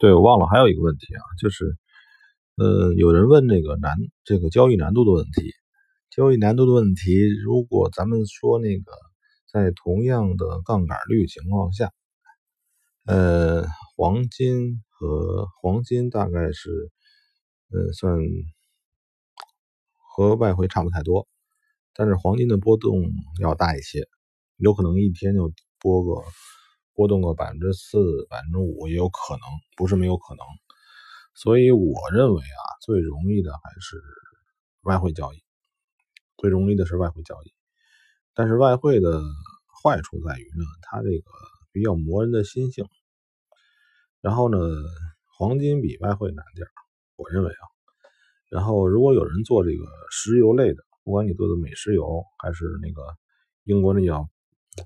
对，我忘了还有一个问题啊，就是，呃，有人问这个难这个交易难度的问题。交易难度的问题，如果咱们说那个在同样的杠杆率情况下，呃，黄金和黄金大概是，呃，算和外汇差不太多，但是黄金的波动要大一些，有可能一天就波个波动个百分之四、百分之五也有可能，不是没有可能。所以我认为啊，最容易的还是外汇交易。最容易的是外汇交易，但是外汇的坏处在于呢，它这个比较磨人的心性。然后呢，黄金比外汇难点我认为啊。然后如果有人做这个石油类的，不管你做的美石油还是那个英国那叫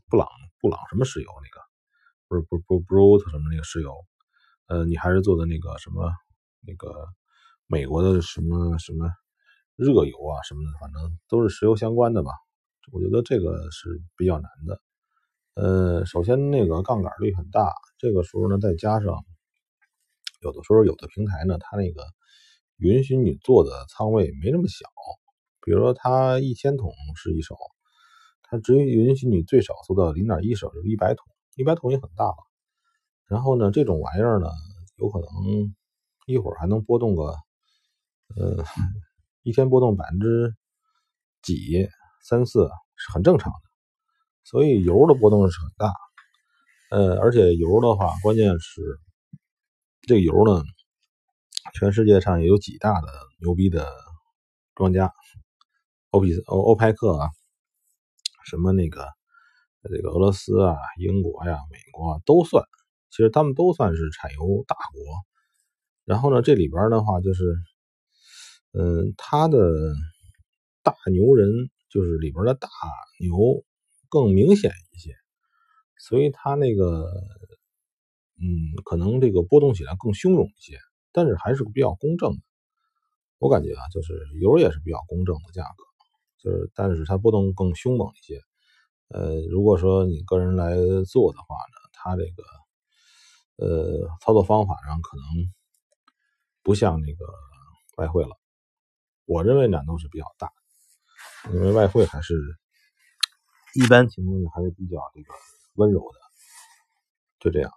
布朗布朗什么石油那个，不是不不不 brut 什么那个石油，呃，你还是做的那个什么那个美国的什么什么。热油啊什么的，反正都是石油相关的吧。我觉得这个是比较难的。呃，首先那个杠杆率很大，这个时候呢，再加上有的时候有的平台呢，它那个允许你做的仓位没那么小。比如说它一千桶是一手，它只允许你最少做到零点一手，就是一百桶，一般桶也很大了。然后呢，这种玩意儿呢，有可能一会儿还能波动个，呃。一天波动百分之几三四是很正常的，所以油的波动是很大，呃，而且油的话，关键是这个油呢，全世界上也有几大的牛逼的庄家，欧比欧欧派克啊，什么那个这个俄罗斯啊、英国呀、美国啊都算，其实他们都算是产油大国。然后呢，这里边的话就是。嗯，他的大牛人就是里边的大牛更明显一些，所以他那个嗯，可能这个波动起来更汹涌一些，但是还是比较公正的。我感觉啊，就是油也是比较公正的价格，就是但是它波动更凶猛一些。呃，如果说你个人来做的话呢，它这个呃操作方法上可能不像那个外汇了。我认为难度是比较大，因为外汇还是一般情况下还是比较这个温柔的，就这样。